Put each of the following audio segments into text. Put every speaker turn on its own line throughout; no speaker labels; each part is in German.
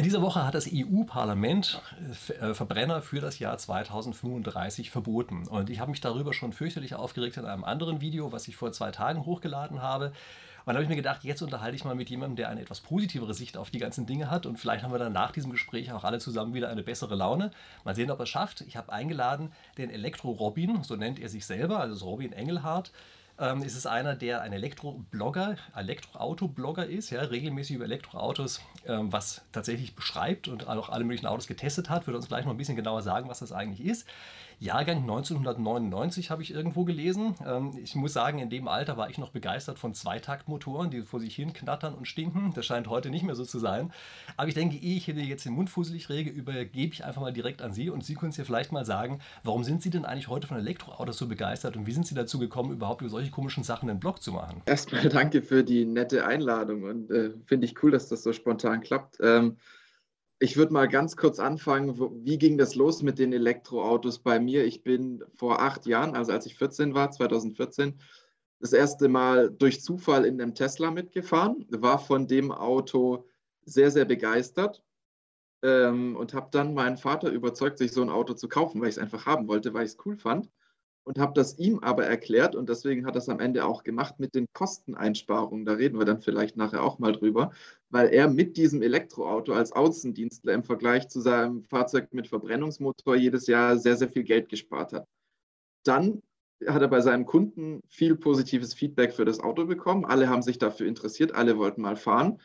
In dieser Woche hat das EU-Parlament äh, Verbrenner für das Jahr 2035 verboten. Und ich habe mich darüber schon fürchterlich aufgeregt in einem anderen Video, was ich vor zwei Tagen hochgeladen habe. Und dann habe ich mir gedacht, jetzt unterhalte ich mal mit jemandem, der eine etwas positivere Sicht auf die ganzen Dinge hat. Und vielleicht haben wir dann nach diesem Gespräch auch alle zusammen wieder eine bessere Laune. Mal sehen, ob er es schafft. Ich habe eingeladen den Elektro-Robin, so nennt er sich selber, also Robin Engelhardt ähm, ist es einer, der ein Elektroblogger, Elektroauto-Blogger ist, ja, regelmäßig über Elektroautos ähm, was tatsächlich beschreibt und auch alle möglichen Autos getestet hat. Würde uns gleich noch ein bisschen genauer sagen, was das eigentlich ist. Jahrgang 1999 habe ich irgendwo gelesen. Ähm, ich muss sagen, in dem Alter war ich noch begeistert von Zweitaktmotoren, die vor sich hin knattern und stinken. Das scheint heute nicht mehr so zu sein. Aber ich denke, ehe ich hier jetzt den Mund fusselig rege, übergebe ich einfach mal direkt an Sie und Sie können uns ja vielleicht mal sagen, warum sind Sie denn eigentlich heute von Elektroautos so begeistert und wie sind Sie dazu gekommen, überhaupt über solche komischen Sachen einen Blog zu machen?
Erstmal danke für die nette Einladung und äh, finde ich cool, dass das so spontan klappt. Ähm, ich würde mal ganz kurz anfangen. Wie ging das los mit den Elektroautos bei mir? Ich bin vor acht Jahren, also als ich 14 war, 2014, das erste Mal durch Zufall in einem Tesla mitgefahren, war von dem Auto sehr, sehr begeistert ähm, und habe dann meinen Vater überzeugt, sich so ein Auto zu kaufen, weil ich es einfach haben wollte, weil ich es cool fand und habe das ihm aber erklärt und deswegen hat er es am Ende auch gemacht mit den Kosteneinsparungen. Da reden wir dann vielleicht nachher auch mal drüber, weil er mit diesem Elektroauto als Außendienstler im Vergleich zu seinem Fahrzeug mit Verbrennungsmotor jedes Jahr sehr, sehr viel Geld gespart hat. Dann hat er bei seinem Kunden viel positives Feedback für das Auto bekommen. Alle haben sich dafür interessiert, alle wollten mal fahren.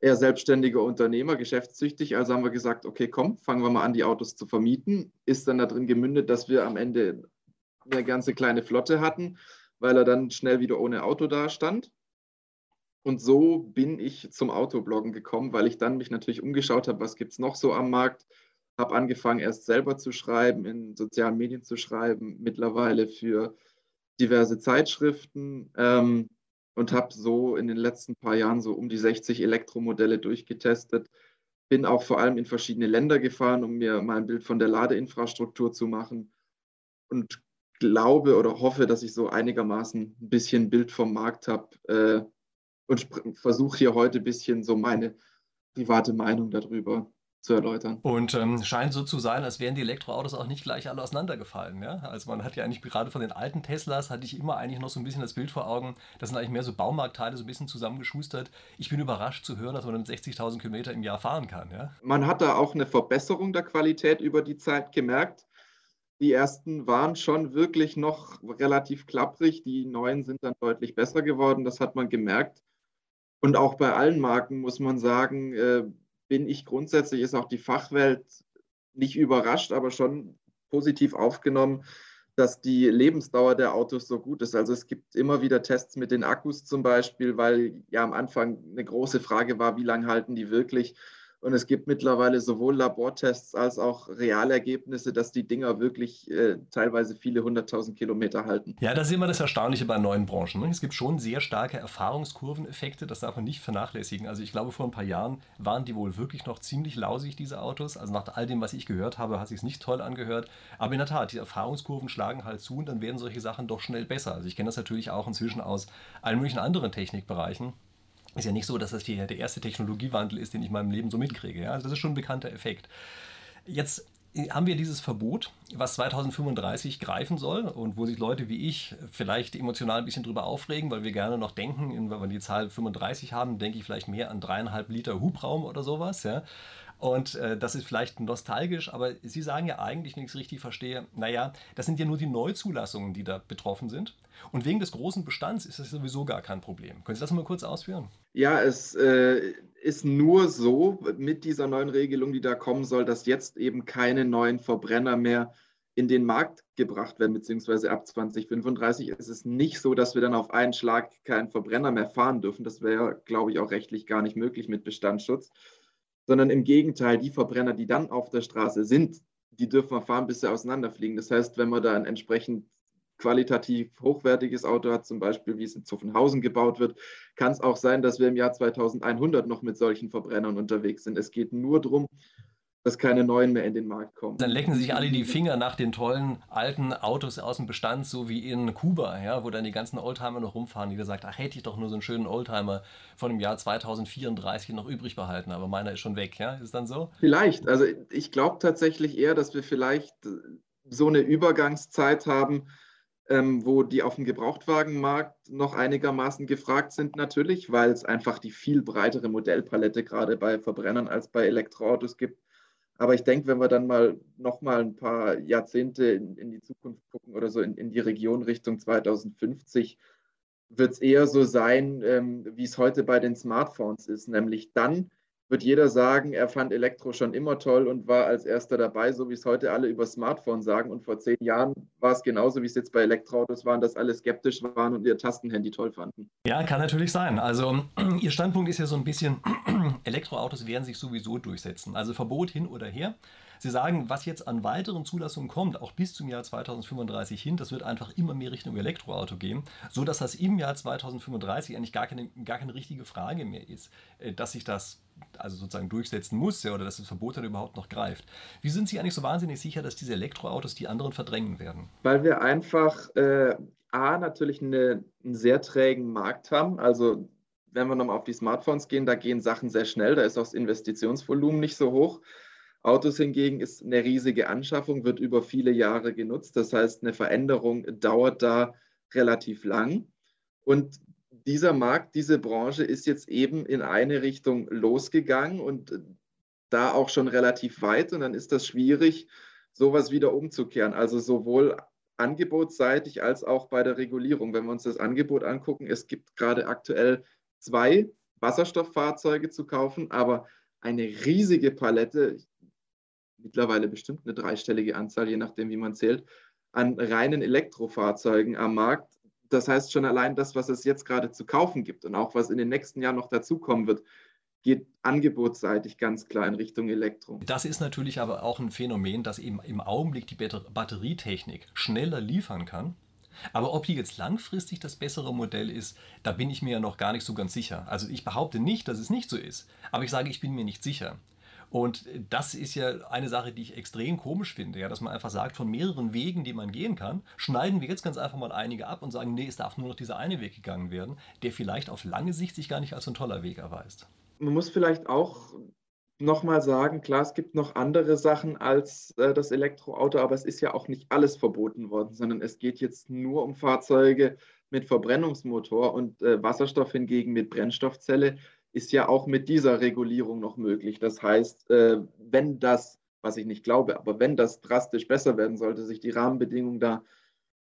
Er selbstständiger Unternehmer, geschäftstüchtig, also haben wir gesagt, okay, komm, fangen wir mal an, die Autos zu vermieten. Ist dann darin gemündet, dass wir am Ende eine ganze kleine Flotte hatten, weil er dann schnell wieder ohne Auto dastand. Und so bin ich zum Autobloggen gekommen, weil ich dann mich natürlich umgeschaut habe, was gibt es noch so am Markt. Habe angefangen, erst selber zu schreiben, in sozialen Medien zu schreiben, mittlerweile für diverse Zeitschriften ähm, und habe so in den letzten paar Jahren so um die 60 Elektromodelle durchgetestet. Bin auch vor allem in verschiedene Länder gefahren, um mir mal ein Bild von der Ladeinfrastruktur zu machen und glaube oder hoffe, dass ich so einigermaßen ein bisschen Bild vom Markt habe äh, und versuche hier heute ein bisschen so meine private Meinung darüber zu erläutern.
Und ähm, scheint so zu sein, als wären die Elektroautos auch nicht gleich alle auseinandergefallen. Ja? Also man hat ja eigentlich gerade von den alten Teslas, hatte ich immer eigentlich noch so ein bisschen das Bild vor Augen, das sind eigentlich mehr so Baumarktteile, so ein bisschen zusammengeschustert. Ich bin überrascht zu hören, dass man mit 60.000 Kilometer im Jahr fahren kann. Ja?
Man hat da auch eine Verbesserung der Qualität über die Zeit gemerkt. Die ersten waren schon wirklich noch relativ klapprig. Die neuen sind dann deutlich besser geworden. Das hat man gemerkt. Und auch bei allen Marken muss man sagen, äh, bin ich grundsätzlich, ist auch die Fachwelt nicht überrascht, aber schon positiv aufgenommen, dass die Lebensdauer der Autos so gut ist. Also es gibt immer wieder Tests mit den Akkus zum Beispiel, weil ja am Anfang eine große Frage war, wie lange halten die wirklich? Und es gibt mittlerweile sowohl Labortests als auch Realergebnisse, dass die Dinger wirklich äh, teilweise viele hunderttausend Kilometer halten.
Ja, das ist immer das Erstaunliche bei neuen Branchen. Ne? Es gibt schon sehr starke Erfahrungskurveneffekte, das darf man nicht vernachlässigen. Also ich glaube, vor ein paar Jahren waren die wohl wirklich noch ziemlich lausig, diese Autos. Also nach all dem, was ich gehört habe, hat sich nicht toll angehört. Aber in der Tat, die Erfahrungskurven schlagen halt zu und dann werden solche Sachen doch schnell besser. Also ich kenne das natürlich auch inzwischen aus allen möglichen anderen Technikbereichen ist ja nicht so, dass das die, der erste Technologiewandel ist, den ich in meinem Leben so mitkriege. Ja? Also das ist schon ein bekannter Effekt. Jetzt haben wir dieses Verbot, was 2035 greifen soll und wo sich Leute wie ich vielleicht emotional ein bisschen drüber aufregen, weil wir gerne noch denken, wenn wir die Zahl 35 haben, denke ich vielleicht mehr an dreieinhalb Liter Hubraum oder sowas. Ja? Und äh, das ist vielleicht nostalgisch, aber Sie sagen ja eigentlich, wenn ich es richtig verstehe, naja, das sind ja nur die Neuzulassungen, die da betroffen sind. Und wegen des großen Bestands ist das sowieso gar kein Problem. Können Sie das mal kurz ausführen?
Ja, es äh, ist nur so mit dieser neuen Regelung, die da kommen soll, dass jetzt eben keine neuen Verbrenner mehr in den Markt gebracht werden, beziehungsweise ab 2035 ist es nicht so, dass wir dann auf einen Schlag keinen Verbrenner mehr fahren dürfen. Das wäre, glaube ich, auch rechtlich gar nicht möglich mit Bestandsschutz sondern im Gegenteil, die Verbrenner, die dann auf der Straße sind, die dürfen wir fahren, bis sie auseinanderfliegen. Das heißt, wenn man da ein entsprechend qualitativ hochwertiges Auto hat, zum Beispiel wie es in Zuffenhausen gebaut wird, kann es auch sein, dass wir im Jahr 2100 noch mit solchen Verbrennern unterwegs sind. Es geht nur darum, dass keine neuen mehr in den Markt kommen.
Dann lecken sich alle die Finger nach den tollen alten Autos aus dem Bestand, so wie in Kuba, ja, wo dann die ganzen Oldtimer noch rumfahren, die gesagt, ach, hätte ich doch nur so einen schönen Oldtimer von dem Jahr 2034 noch übrig behalten, aber meiner ist schon weg, ja? Ist dann so?
Vielleicht. Also ich glaube tatsächlich eher, dass wir vielleicht so eine Übergangszeit haben, ähm, wo die auf dem Gebrauchtwagenmarkt noch einigermaßen gefragt sind, natürlich, weil es einfach die viel breitere Modellpalette gerade bei Verbrennern als bei Elektroautos gibt. Aber ich denke, wenn wir dann mal noch mal ein paar Jahrzehnte in, in die Zukunft gucken oder so in, in die Region Richtung 2050, wird es eher so sein, ähm, wie es heute bei den Smartphones ist, nämlich dann wird jeder sagen, er fand Elektro schon immer toll und war als erster dabei, so wie es heute alle über Smartphone sagen. Und vor zehn Jahren war es genauso, wie es jetzt bei Elektroautos waren, dass alle skeptisch waren und ihr Tastenhandy toll fanden.
Ja, kann natürlich sein. Also Ihr Standpunkt ist ja so ein bisschen, Elektroautos werden sich sowieso durchsetzen. Also Verbot hin oder her. Sie sagen, was jetzt an weiteren Zulassungen kommt, auch bis zum Jahr 2035 hin, das wird einfach immer mehr Richtung Elektroauto gehen, sodass das im Jahr 2035 eigentlich gar keine, gar keine richtige Frage mehr ist, äh, dass sich das also sozusagen durchsetzen muss ja, oder dass das Verbot dann überhaupt noch greift. Wie sind Sie eigentlich so wahnsinnig sicher, dass diese Elektroautos die anderen verdrängen werden?
Weil wir einfach äh, A, natürlich eine, einen sehr trägen Markt haben. Also wenn wir nochmal auf die Smartphones gehen, da gehen Sachen sehr schnell, da ist auch das Investitionsvolumen nicht so hoch. Autos hingegen ist eine riesige Anschaffung, wird über viele Jahre genutzt. Das heißt, eine Veränderung dauert da relativ lang. Und dieser Markt, diese Branche ist jetzt eben in eine Richtung losgegangen und da auch schon relativ weit. Und dann ist das schwierig, sowas wieder umzukehren. Also sowohl angebotsseitig als auch bei der Regulierung. Wenn wir uns das Angebot angucken, es gibt gerade aktuell zwei Wasserstofffahrzeuge zu kaufen, aber eine riesige Palette, mittlerweile bestimmt eine dreistellige Anzahl, je nachdem, wie man zählt, an reinen Elektrofahrzeugen am Markt. Das heißt schon allein das, was es jetzt gerade zu kaufen gibt und auch was in den nächsten Jahren noch dazukommen wird, geht angebotsseitig ganz klar in Richtung Elektro.
Das ist natürlich aber auch ein Phänomen, dass eben im Augenblick die Batterietechnik schneller liefern kann. Aber ob die jetzt langfristig das bessere Modell ist, da bin ich mir ja noch gar nicht so ganz sicher. Also ich behaupte nicht, dass es nicht so ist, aber ich sage, ich bin mir nicht sicher. Und das ist ja eine Sache, die ich extrem komisch finde, ja, dass man einfach sagt, von mehreren Wegen, die man gehen kann, schneiden wir jetzt ganz einfach mal einige ab und sagen, nee, es darf nur noch dieser eine Weg gegangen werden, der vielleicht auf lange Sicht sich gar nicht als ein toller Weg erweist.
Man muss vielleicht auch nochmal sagen, klar, es gibt noch andere Sachen als äh, das Elektroauto, aber es ist ja auch nicht alles verboten worden, sondern es geht jetzt nur um Fahrzeuge mit Verbrennungsmotor und äh, Wasserstoff hingegen mit Brennstoffzelle ist ja auch mit dieser Regulierung noch möglich. Das heißt, äh, wenn das, was ich nicht glaube, aber wenn das drastisch besser werden sollte, sich die Rahmenbedingungen da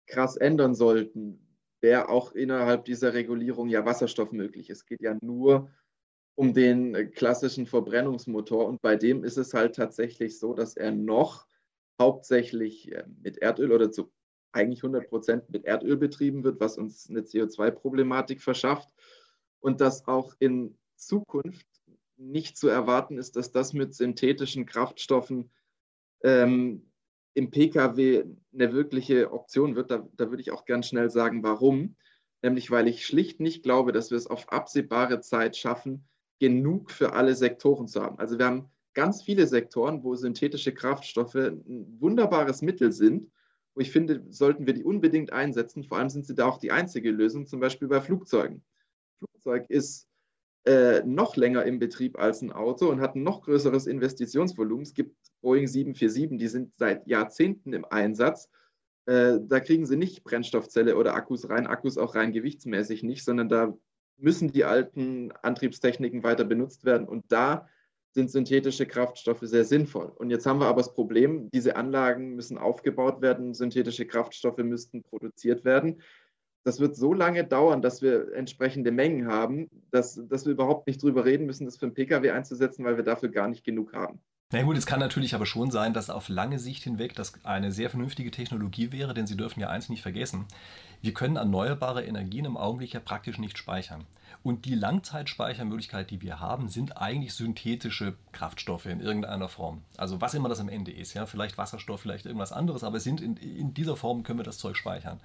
krass ändern sollten, wäre auch innerhalb dieser Regulierung ja Wasserstoff möglich. Es geht ja nur um den klassischen Verbrennungsmotor und bei dem ist es halt tatsächlich so, dass er noch hauptsächlich äh, mit Erdöl oder zu eigentlich 100 Prozent mit Erdöl betrieben wird, was uns eine CO2-Problematik verschafft und dass auch in Zukunft nicht zu erwarten ist, dass das mit synthetischen Kraftstoffen ähm, im Pkw eine wirkliche Option wird. Da, da würde ich auch ganz schnell sagen, warum. Nämlich weil ich schlicht nicht glaube, dass wir es auf absehbare Zeit schaffen, genug für alle Sektoren zu haben. Also wir haben ganz viele Sektoren, wo synthetische Kraftstoffe ein wunderbares Mittel sind, wo ich finde, sollten wir die unbedingt einsetzen. Vor allem sind sie da auch die einzige Lösung, zum Beispiel bei Flugzeugen. Flugzeug ist äh, noch länger im Betrieb als ein Auto und hat ein noch größeres Investitionsvolumen. Es gibt Boeing 747, die sind seit Jahrzehnten im Einsatz. Äh, da kriegen sie nicht Brennstoffzelle oder Akkus rein, Akkus auch rein gewichtsmäßig nicht, sondern da müssen die alten Antriebstechniken weiter benutzt werden. Und da sind synthetische Kraftstoffe sehr sinnvoll. Und jetzt haben wir aber das Problem, diese Anlagen müssen aufgebaut werden, synthetische Kraftstoffe müssten produziert werden das wird so lange dauern, dass wir entsprechende Mengen haben, dass, dass wir überhaupt nicht drüber reden müssen, das für einen Pkw einzusetzen, weil wir dafür gar nicht genug haben.
Na gut, es kann natürlich aber schon sein, dass auf lange Sicht hinweg das eine sehr vernünftige Technologie wäre, denn Sie dürfen ja eins nicht vergessen. Wir können erneuerbare Energien im Augenblick ja praktisch nicht speichern. Und die Langzeitspeichermöglichkeit, die wir haben, sind eigentlich synthetische Kraftstoffe in irgendeiner Form. Also was immer das am Ende ist, ja, vielleicht Wasserstoff, vielleicht irgendwas anderes, aber sind in, in dieser Form können wir das Zeug speichern.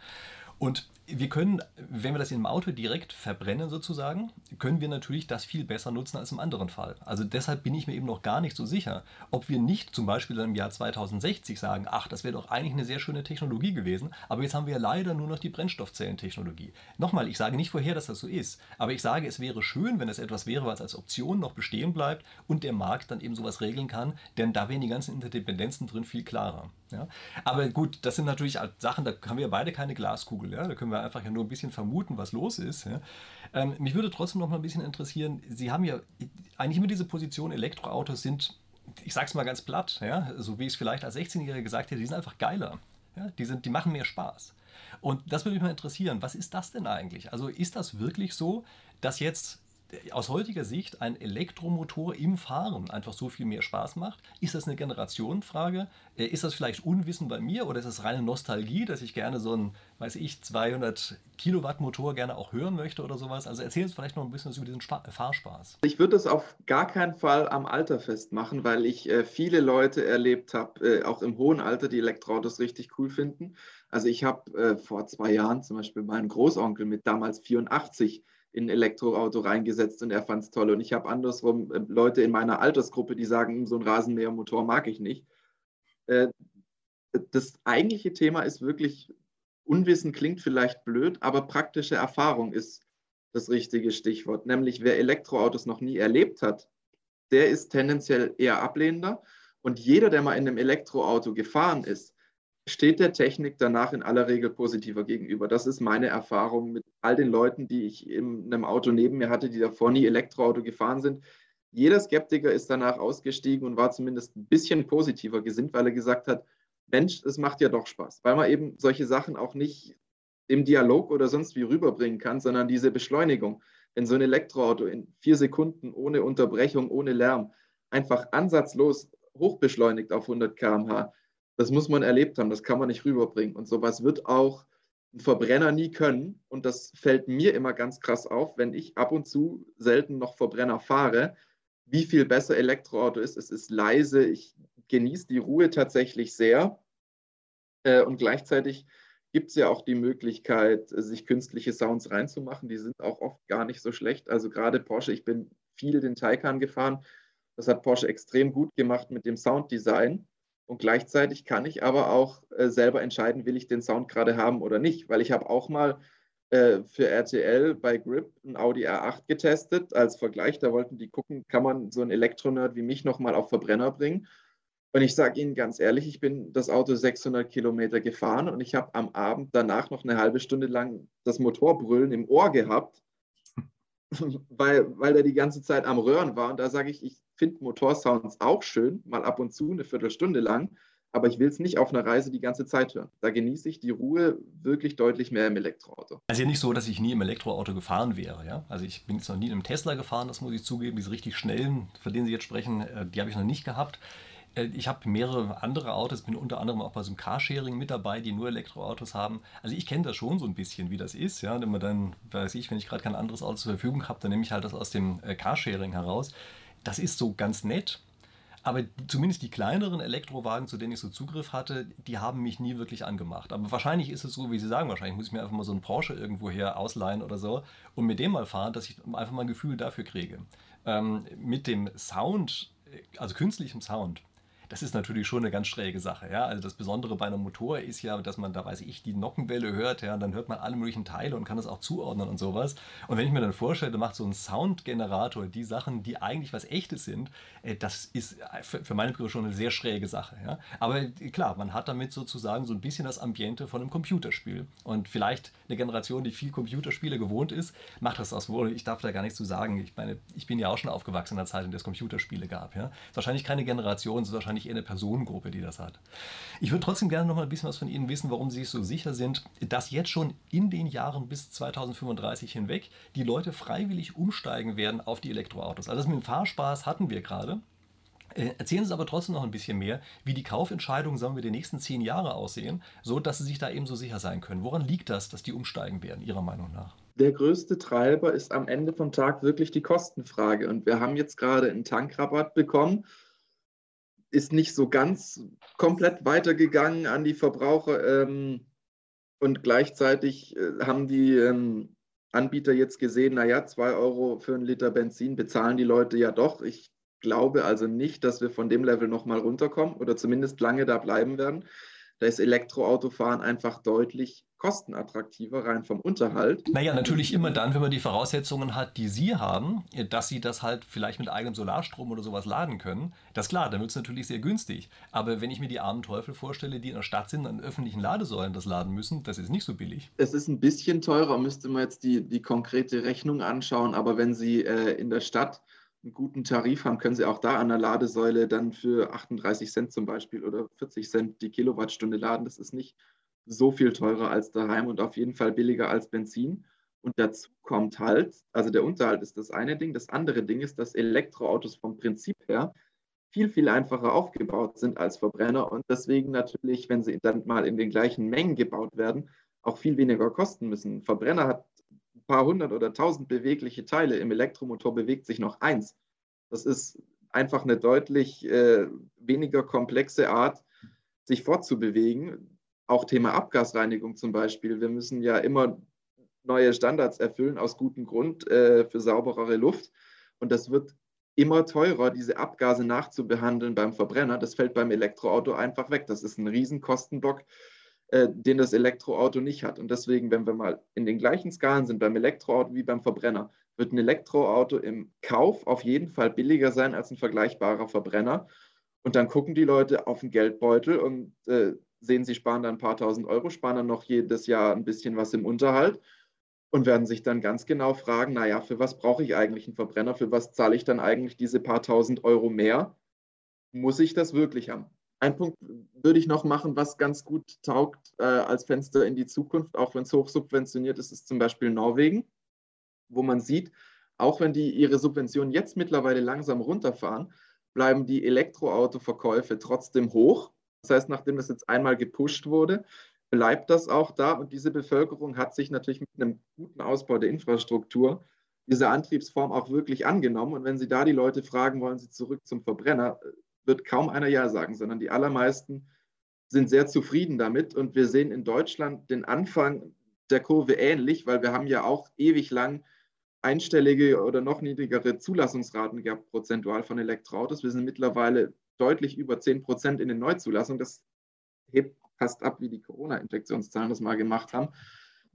Und wir können, wenn wir das im Auto direkt verbrennen sozusagen, können wir natürlich das viel besser nutzen als im anderen Fall. Also deshalb bin ich mir eben noch gar nicht so sicher, ob wir nicht zum Beispiel im Jahr 2060 sagen, ach, das wäre doch eigentlich eine sehr schöne Technologie gewesen, aber jetzt haben wir leider nur noch die Brennstoffzellentechnologie. Nochmal, ich sage nicht vorher, dass das so ist, aber ich sage, es wäre schön, wenn es etwas wäre, was als Option noch bestehen bleibt und der Markt dann eben sowas regeln kann, denn da wären die ganzen Interdependenzen drin viel klarer. Ja? Aber gut, das sind natürlich Sachen, da haben wir beide keine Glaskugel. Ja? Da können wir einfach ja nur ein bisschen vermuten, was los ist. Ja? Ähm, mich würde trotzdem noch mal ein bisschen interessieren, Sie haben ja eigentlich immer diese Position, Elektroautos sind, ich sage es mal ganz platt, ja? so wie ich es vielleicht als 16-Jähriger gesagt hätte, die sind einfach geiler. Ja? Die, sind, die machen mehr Spaß. Und das würde mich mal interessieren, was ist das denn eigentlich? Also ist das wirklich so, dass jetzt aus heutiger Sicht ein Elektromotor im Fahren einfach so viel mehr Spaß macht? Ist das eine Generationenfrage? Äh, ist das vielleicht Unwissen bei mir oder ist das reine Nostalgie, dass ich gerne so einen, weiß ich, 200 Kilowatt Motor gerne auch hören möchte oder sowas? Also erzähl uns vielleicht noch ein bisschen was über diesen Spa Fahrspaß.
Ich würde das auf gar keinen Fall am Alter festmachen, weil ich äh, viele Leute erlebt habe, äh, auch im hohen Alter, die Elektroautos richtig cool finden. Also ich habe äh, vor zwei Jahren zum Beispiel meinen Großonkel mit damals 84 in ein Elektroauto reingesetzt und er fand es toll. Und ich habe andersrum äh, Leute in meiner Altersgruppe, die sagen, hm, so ein Rasenmähermotor mag ich nicht. Äh, das eigentliche Thema ist wirklich, Unwissen klingt vielleicht blöd, aber praktische Erfahrung ist das richtige Stichwort. Nämlich wer Elektroautos noch nie erlebt hat, der ist tendenziell eher ablehnender. Und jeder, der mal in einem Elektroauto gefahren ist, steht der Technik danach in aller Regel positiver gegenüber. Das ist meine Erfahrung mit all den Leuten, die ich in einem Auto neben mir hatte, die davor nie Elektroauto gefahren sind. Jeder Skeptiker ist danach ausgestiegen und war zumindest ein bisschen positiver gesinnt, weil er gesagt hat, Mensch, es macht ja doch Spaß, weil man eben solche Sachen auch nicht im Dialog oder sonst wie rüberbringen kann, sondern diese Beschleunigung. Wenn so ein Elektroauto in vier Sekunden ohne Unterbrechung, ohne Lärm einfach ansatzlos hochbeschleunigt auf 100 km/h, das muss man erlebt haben, das kann man nicht rüberbringen. Und sowas wird auch ein Verbrenner nie können. Und das fällt mir immer ganz krass auf, wenn ich ab und zu selten noch Verbrenner fahre, wie viel besser Elektroauto ist. Es ist leise, ich genieße die Ruhe tatsächlich sehr. Äh, und gleichzeitig gibt es ja auch die Möglichkeit, sich künstliche Sounds reinzumachen. Die sind auch oft gar nicht so schlecht. Also gerade Porsche, ich bin viel den Taycan gefahren. Das hat Porsche extrem gut gemacht mit dem Sounddesign. Und gleichzeitig kann ich aber auch äh, selber entscheiden, will ich den Sound gerade haben oder nicht. Weil ich habe auch mal äh, für RTL bei Grip ein Audi R8 getestet als Vergleich. Da wollten die gucken, kann man so einen Elektronerd wie mich nochmal auf Verbrenner bringen. Und ich sage Ihnen ganz ehrlich, ich bin das Auto 600 Kilometer gefahren und ich habe am Abend danach noch eine halbe Stunde lang das Motorbrüllen im Ohr gehabt, weil, weil der die ganze Zeit am Röhren war. Und da sage ich, ich finde Motorsounds auch schön, mal ab und zu, eine Viertelstunde lang, aber ich will es nicht auf einer Reise die ganze Zeit hören. Da genieße ich die Ruhe wirklich deutlich mehr im Elektroauto.
Also ja nicht so, dass ich nie im Elektroauto gefahren wäre. Ja? Also ich bin jetzt noch nie in einem Tesla gefahren, das muss ich zugeben. Diese richtig schnellen, von denen Sie jetzt sprechen, äh, die habe ich noch nicht gehabt. Äh, ich habe mehrere andere Autos, bin unter anderem auch bei so einem Carsharing mit dabei, die nur Elektroautos haben. Also ich kenne das schon so ein bisschen, wie das ist. Ja? Wenn man dann, weiß ich, wenn ich gerade kein anderes Auto zur Verfügung habe, dann nehme ich halt das aus dem äh, Carsharing heraus das ist so ganz nett. Aber zumindest die kleineren Elektrowagen, zu denen ich so Zugriff hatte, die haben mich nie wirklich angemacht. Aber wahrscheinlich ist es so, wie Sie sagen, wahrscheinlich muss ich mir einfach mal so einen Porsche irgendwo her ausleihen oder so und mit dem mal fahren, dass ich einfach mal ein Gefühl dafür kriege. Ähm, mit dem Sound, also künstlichem Sound, das ist natürlich schon eine ganz schräge Sache. Ja? Also das Besondere bei einem Motor ist ja, dass man da, weiß ich, die Nockenwelle hört, ja, und dann hört man alle möglichen Teile und kann das auch zuordnen und sowas. Und wenn ich mir dann vorstelle, macht so ein Soundgenerator die Sachen, die eigentlich was Echtes sind, äh, das ist für meine Begriffe schon eine sehr schräge Sache. Ja? Aber klar, man hat damit sozusagen so ein bisschen das Ambiente von einem Computerspiel. Und vielleicht eine Generation, die viel Computerspiele gewohnt ist, macht das aus wohl. Ich darf da gar nichts zu sagen. Ich meine, ich bin ja auch schon aufgewachsen in der Zeit, in der es Computerspiele gab. Ja? Ist wahrscheinlich keine Generation, es ist wahrscheinlich wahrscheinlich eher eine Personengruppe, die das hat. Ich würde trotzdem gerne noch mal ein bisschen was von Ihnen wissen, warum Sie sich so sicher sind, dass jetzt schon in den Jahren bis 2035 hinweg die Leute freiwillig umsteigen werden auf die Elektroautos. Also das mit dem Fahrspaß hatten wir gerade. Äh, erzählen Sie aber trotzdem noch ein bisschen mehr, wie die Kaufentscheidungen, sagen wir, die nächsten zehn Jahre aussehen, so dass Sie sich da eben so sicher sein können. Woran liegt das, dass die umsteigen werden, Ihrer Meinung nach?
Der größte Treiber ist am Ende vom Tag wirklich die Kostenfrage. Und wir haben jetzt gerade einen Tankrabatt bekommen ist nicht so ganz komplett weitergegangen an die Verbraucher. Ähm, Und gleichzeitig äh, haben die ähm, Anbieter jetzt gesehen, naja, 2 Euro für einen Liter Benzin bezahlen die Leute ja doch. Ich glaube also nicht, dass wir von dem Level nochmal runterkommen oder zumindest lange da bleiben werden. Da ist Elektroautofahren einfach deutlich kostenattraktiver, rein vom Unterhalt.
Naja, natürlich immer dann, wenn man die Voraussetzungen hat, die Sie haben, dass Sie das halt vielleicht mit eigenem Solarstrom oder sowas laden können. Das ist klar, dann wird es natürlich sehr günstig. Aber wenn ich mir die armen Teufel vorstelle, die in der Stadt sind, an öffentlichen Ladesäulen das laden müssen, das ist nicht so billig.
Es ist ein bisschen teurer, müsste man jetzt die, die konkrete Rechnung anschauen. Aber wenn Sie äh, in der Stadt einen guten Tarif haben, können Sie auch da an der Ladesäule dann für 38 Cent zum Beispiel oder 40 Cent die Kilowattstunde laden. Das ist nicht so viel teurer als daheim und auf jeden Fall billiger als Benzin. Und dazu kommt halt, also der Unterhalt ist das eine Ding. Das andere Ding ist, dass Elektroautos vom Prinzip her viel, viel einfacher aufgebaut sind als Verbrenner und deswegen natürlich, wenn sie dann mal in den gleichen Mengen gebaut werden, auch viel weniger kosten müssen. Ein Verbrenner hat ein paar hundert oder tausend bewegliche Teile. Im Elektromotor bewegt sich noch eins. Das ist einfach eine deutlich äh, weniger komplexe Art, sich fortzubewegen auch Thema Abgasreinigung zum Beispiel. Wir müssen ja immer neue Standards erfüllen aus gutem Grund äh, für sauberere Luft. Und das wird immer teurer, diese Abgase nachzubehandeln beim Verbrenner. Das fällt beim Elektroauto einfach weg. Das ist ein Riesenkostenblock, äh, den das Elektroauto nicht hat. Und deswegen, wenn wir mal in den gleichen Skalen sind, beim Elektroauto wie beim Verbrenner, wird ein Elektroauto im Kauf auf jeden Fall billiger sein als ein vergleichbarer Verbrenner. Und dann gucken die Leute auf den Geldbeutel und äh, sehen, sie sparen dann ein paar tausend Euro, sparen dann noch jedes Jahr ein bisschen was im Unterhalt und werden sich dann ganz genau fragen, naja, für was brauche ich eigentlich einen Verbrenner, für was zahle ich dann eigentlich diese paar tausend Euro mehr? Muss ich das wirklich haben? Ein Punkt würde ich noch machen, was ganz gut taugt äh, als Fenster in die Zukunft, auch wenn es hochsubventioniert ist, ist zum Beispiel Norwegen, wo man sieht, auch wenn die ihre Subventionen jetzt mittlerweile langsam runterfahren, bleiben die Elektroautoverkäufe trotzdem hoch das heißt, nachdem das jetzt einmal gepusht wurde, bleibt das auch da und diese Bevölkerung hat sich natürlich mit einem guten Ausbau der Infrastruktur dieser Antriebsform auch wirklich angenommen. Und wenn Sie da die Leute fragen, wollen Sie zurück zum Verbrenner, wird kaum einer Ja sagen, sondern die allermeisten sind sehr zufrieden damit. Und wir sehen in Deutschland den Anfang der Kurve ähnlich, weil wir haben ja auch ewig lang einstellige oder noch niedrigere Zulassungsraten gehabt, prozentual von Elektroautos. Wir sind mittlerweile deutlich über 10 Prozent in den Neuzulassungen. Das hebt fast ab, wie die Corona-Infektionszahlen das mal gemacht haben.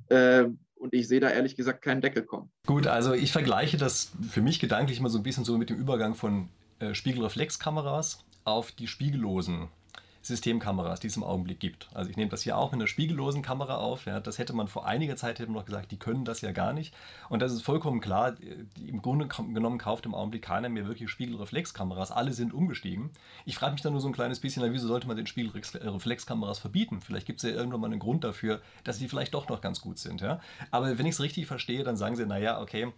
Äh, und ich sehe da ehrlich gesagt keinen Deckel kommen.
Gut, also ich vergleiche das für mich gedanklich immer so ein bisschen so mit dem Übergang von äh, Spiegelreflexkameras auf die spiegellosen Systemkameras, die es im Augenblick gibt. Also ich nehme das hier auch mit einer spiegellosen Kamera auf. Ja, das hätte man vor einiger Zeit hätte noch gesagt, die können das ja gar nicht. Und das ist vollkommen klar. Im Grunde genommen kauft im Augenblick keiner mehr wirklich Spiegelreflexkameras. Alle sind umgestiegen. Ich frage mich da nur so ein kleines bisschen, wieso sollte man den Spiegelreflexkameras verbieten? Vielleicht gibt es ja irgendwann mal einen Grund dafür, dass die vielleicht doch noch ganz gut sind. Ja? Aber wenn ich es richtig verstehe, dann sagen sie, naja, okay,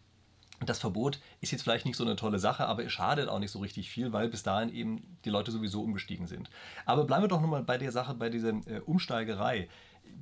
das Verbot ist jetzt vielleicht nicht so eine tolle Sache, aber es schadet auch nicht so richtig viel, weil bis dahin eben die Leute sowieso umgestiegen sind. Aber bleiben wir doch nochmal bei der Sache, bei dieser äh, Umsteigerei.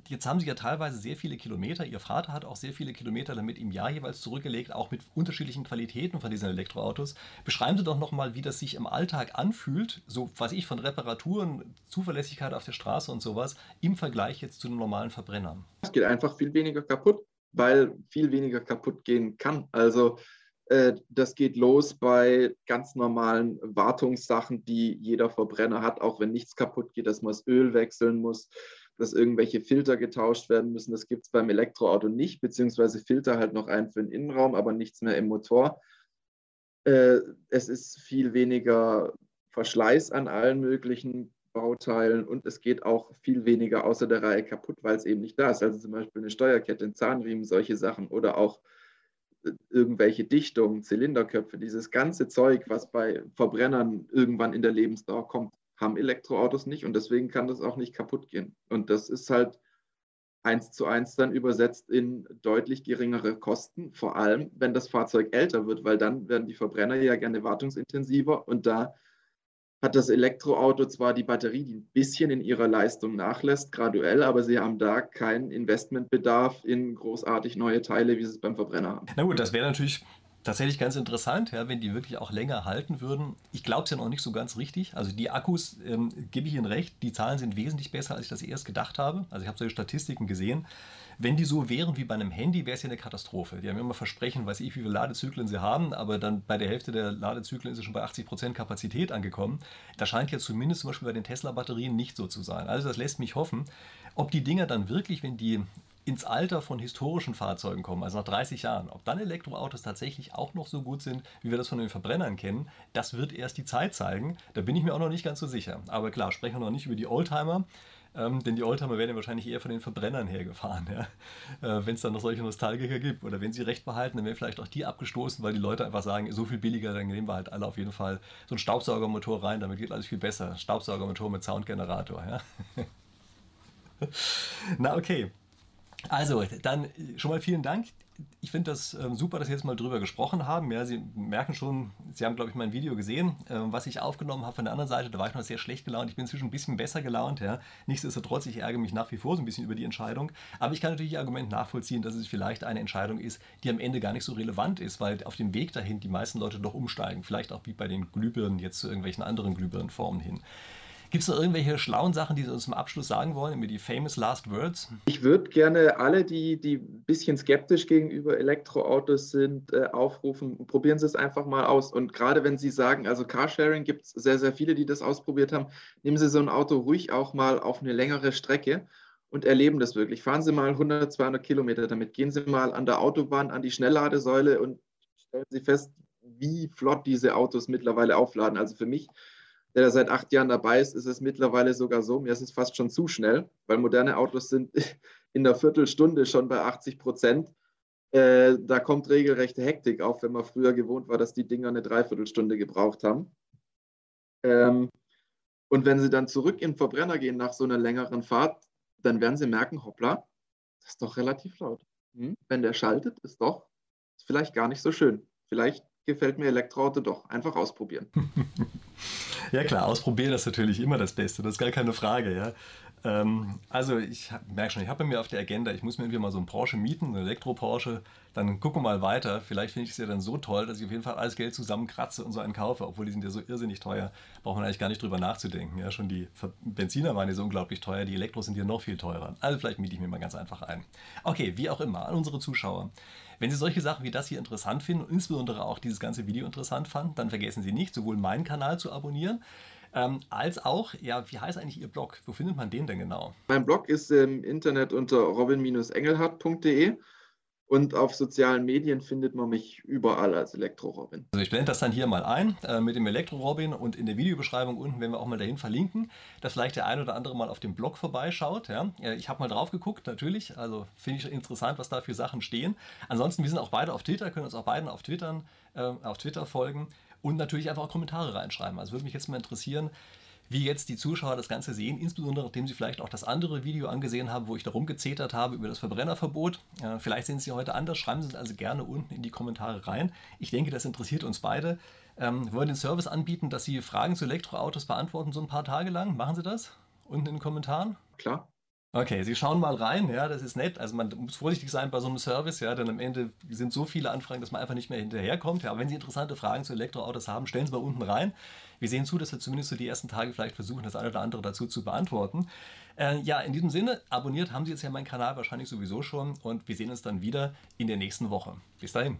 Jetzt haben Sie ja teilweise sehr viele Kilometer. Ihr Vater hat auch sehr viele Kilometer damit im Jahr jeweils zurückgelegt, auch mit unterschiedlichen Qualitäten von diesen Elektroautos. Beschreiben Sie doch nochmal, wie das sich im Alltag anfühlt, so was ich von Reparaturen, Zuverlässigkeit auf der Straße und sowas, im Vergleich jetzt zu einem normalen Verbrenner.
Es geht einfach viel weniger kaputt weil viel weniger kaputt gehen kann. Also äh, das geht los bei ganz normalen Wartungssachen, die jeder Verbrenner hat, auch wenn nichts kaputt geht, dass man das Öl wechseln muss, dass irgendwelche Filter getauscht werden müssen. Das gibt es beim Elektroauto nicht, beziehungsweise Filter halt noch ein für den Innenraum, aber nichts mehr im Motor. Äh, es ist viel weniger Verschleiß an allen möglichen Bauteilen und es geht auch viel weniger außer der Reihe kaputt, weil es eben nicht da ist. Also zum Beispiel eine Steuerkette, ein Zahnriemen, solche Sachen oder auch äh, irgendwelche Dichtungen, Zylinderköpfe, dieses ganze Zeug, was bei Verbrennern irgendwann in der Lebensdauer kommt, haben Elektroautos nicht und deswegen kann das auch nicht kaputt gehen. Und das ist halt eins zu eins dann übersetzt in deutlich geringere Kosten, vor allem wenn das Fahrzeug älter wird, weil dann werden die Verbrenner ja gerne wartungsintensiver und da hat das Elektroauto zwar die Batterie, die ein bisschen in ihrer Leistung nachlässt, graduell, aber sie haben da keinen Investmentbedarf in großartig neue Teile, wie sie es beim Verbrenner haben.
Na gut, das wäre natürlich tatsächlich ganz interessant, ja, wenn die wirklich auch länger halten würden. Ich glaube es ja noch nicht so ganz richtig. Also die Akkus, ähm, gebe ich Ihnen recht, die Zahlen sind wesentlich besser, als ich das erst gedacht habe. Also ich habe solche Statistiken gesehen. Wenn die so wären wie bei einem Handy, wäre es ja eine Katastrophe. Die haben immer Versprechen, weiß ich, wie viele Ladezyklen sie haben, aber dann bei der Hälfte der Ladezyklen ist es schon bei 80% Kapazität angekommen. Das scheint ja zumindest zum Beispiel bei den Tesla-Batterien nicht so zu sein. Also das lässt mich hoffen, ob die Dinger dann wirklich, wenn die ins Alter von historischen Fahrzeugen kommen, also nach 30 Jahren, ob dann Elektroautos tatsächlich auch noch so gut sind, wie wir das von den Verbrennern kennen, das wird erst die Zeit zeigen. Da bin ich mir auch noch nicht ganz so sicher. Aber klar, sprechen wir noch nicht über die Oldtimer. Ähm, denn die Oldtimer werden ja wahrscheinlich eher von den Verbrennern hergefahren, ja? äh, wenn es dann noch solche Nostalgiker gibt. Oder wenn sie recht behalten, dann werden vielleicht auch die abgestoßen, weil die Leute einfach sagen, so viel billiger, dann nehmen wir halt alle auf jeden Fall so einen Staubsaugermotor rein, damit geht alles viel besser. Staubsaugermotor mit Soundgenerator. Ja? Na okay. Also, dann schon mal vielen Dank. Ich finde das ähm, super, dass Sie jetzt mal drüber gesprochen haben. Ja, Sie merken schon, Sie haben, glaube ich, mein Video gesehen, äh, was ich aufgenommen habe von der anderen Seite. Da war ich noch sehr schlecht gelaunt. Ich bin inzwischen ein bisschen besser gelaunt. Ja. Nichtsdestotrotz, ich ärgere mich nach wie vor so ein bisschen über die Entscheidung. Aber ich kann natürlich Ihr Argument nachvollziehen, dass es vielleicht eine Entscheidung ist, die am Ende gar nicht so relevant ist, weil auf dem Weg dahin die meisten Leute doch umsteigen. Vielleicht auch wie bei den Glühbirnen jetzt zu irgendwelchen anderen Glühbirnenformen hin. Gibt es noch irgendwelche schlauen Sachen, die Sie uns zum Abschluss sagen wollen, über die famous last words?
Ich würde gerne alle, die, die ein bisschen skeptisch gegenüber Elektroautos sind, äh, aufrufen, probieren Sie es einfach mal aus. Und gerade wenn Sie sagen, also Carsharing gibt es sehr, sehr viele, die das ausprobiert haben, nehmen Sie so ein Auto ruhig auch mal auf eine längere Strecke und erleben das wirklich. Fahren Sie mal 100, 200 Kilometer damit. Gehen Sie mal an der Autobahn an die Schnellladesäule und stellen Sie fest, wie flott diese Autos mittlerweile aufladen. Also für mich der seit acht Jahren dabei ist, ist es mittlerweile sogar so, mir ist es fast schon zu schnell, weil moderne Autos sind in der Viertelstunde schon bei 80 Prozent. Äh, da kommt regelrechte Hektik auf, wenn man früher gewohnt war, dass die Dinger eine Dreiviertelstunde gebraucht haben. Ähm, und wenn sie dann zurück in den Verbrenner gehen nach so einer längeren Fahrt, dann werden sie merken, hoppla, das ist doch relativ laut. Hm? Wenn der schaltet, ist doch vielleicht gar nicht so schön. Vielleicht gefällt mir Elektroauto doch. Einfach ausprobieren.
ja klar, ausprobieren ist natürlich immer das Beste, das ist gar keine Frage. Ja. Ähm, also ich merke schon, ich habe mir auf der Agenda, ich muss mir irgendwie mal so einen Porsche mieten, einen Elektro-Porsche, dann gucken wir mal weiter. Vielleicht finde ich es ja dann so toll, dass ich auf jeden Fall alles Geld zusammenkratze und so einen kaufe, obwohl die sind ja so irrsinnig teuer. Braucht man eigentlich gar nicht drüber nachzudenken. Ja, schon die Benziner waren ja so unglaublich teuer, die Elektros sind ja noch viel teurer. Also vielleicht miete ich mir mal ganz einfach ein. Okay, wie auch immer, an unsere Zuschauer. Wenn Sie solche Sachen wie das hier interessant finden und insbesondere auch dieses ganze Video interessant fanden, dann vergessen Sie nicht, sowohl meinen Kanal zu abonnieren, ähm, als auch, ja, wie heißt eigentlich Ihr Blog? Wo findet man den denn genau?
Mein Blog ist im Internet unter robin-engelhardt.de. Und auf sozialen Medien findet man mich überall als Elektro-Robin.
Also ich blende das dann hier mal ein äh, mit dem Elektro-Robin und in der Videobeschreibung unten werden wir auch mal dahin verlinken, dass vielleicht der ein oder andere mal auf dem Blog vorbeischaut. Ja. Ich habe mal drauf geguckt, natürlich. Also finde ich interessant, was da für Sachen stehen. Ansonsten, wir sind auch beide auf Twitter, können uns auch beiden auf, Twittern, äh, auf Twitter folgen und natürlich einfach auch Kommentare reinschreiben. Also würde mich jetzt mal interessieren, wie jetzt die Zuschauer das Ganze sehen, insbesondere nachdem sie vielleicht auch das andere Video angesehen haben, wo ich darum gezetert habe über das Verbrennerverbot. Vielleicht sehen Sie heute anders, schreiben Sie es also gerne unten in die Kommentare rein. Ich denke, das interessiert uns beide. Ähm, wir wollen den Service anbieten, dass Sie Fragen zu Elektroautos beantworten, so ein paar Tage lang. Machen Sie das? Unten in den Kommentaren?
Klar.
Okay, Sie schauen mal rein, ja, das ist nett. Also man muss vorsichtig sein bei so einem Service, ja, denn am Ende sind so viele Anfragen, dass man einfach nicht mehr hinterherkommt. Ja, aber wenn Sie interessante Fragen zu Elektroautos haben, stellen Sie mal unten rein. Wir sehen zu, dass wir zumindest so die ersten Tage vielleicht versuchen, das eine oder andere dazu zu beantworten. Äh, ja, in diesem Sinne, abonniert haben Sie jetzt ja meinen Kanal wahrscheinlich sowieso schon und wir sehen uns dann wieder in der nächsten Woche. Bis dahin.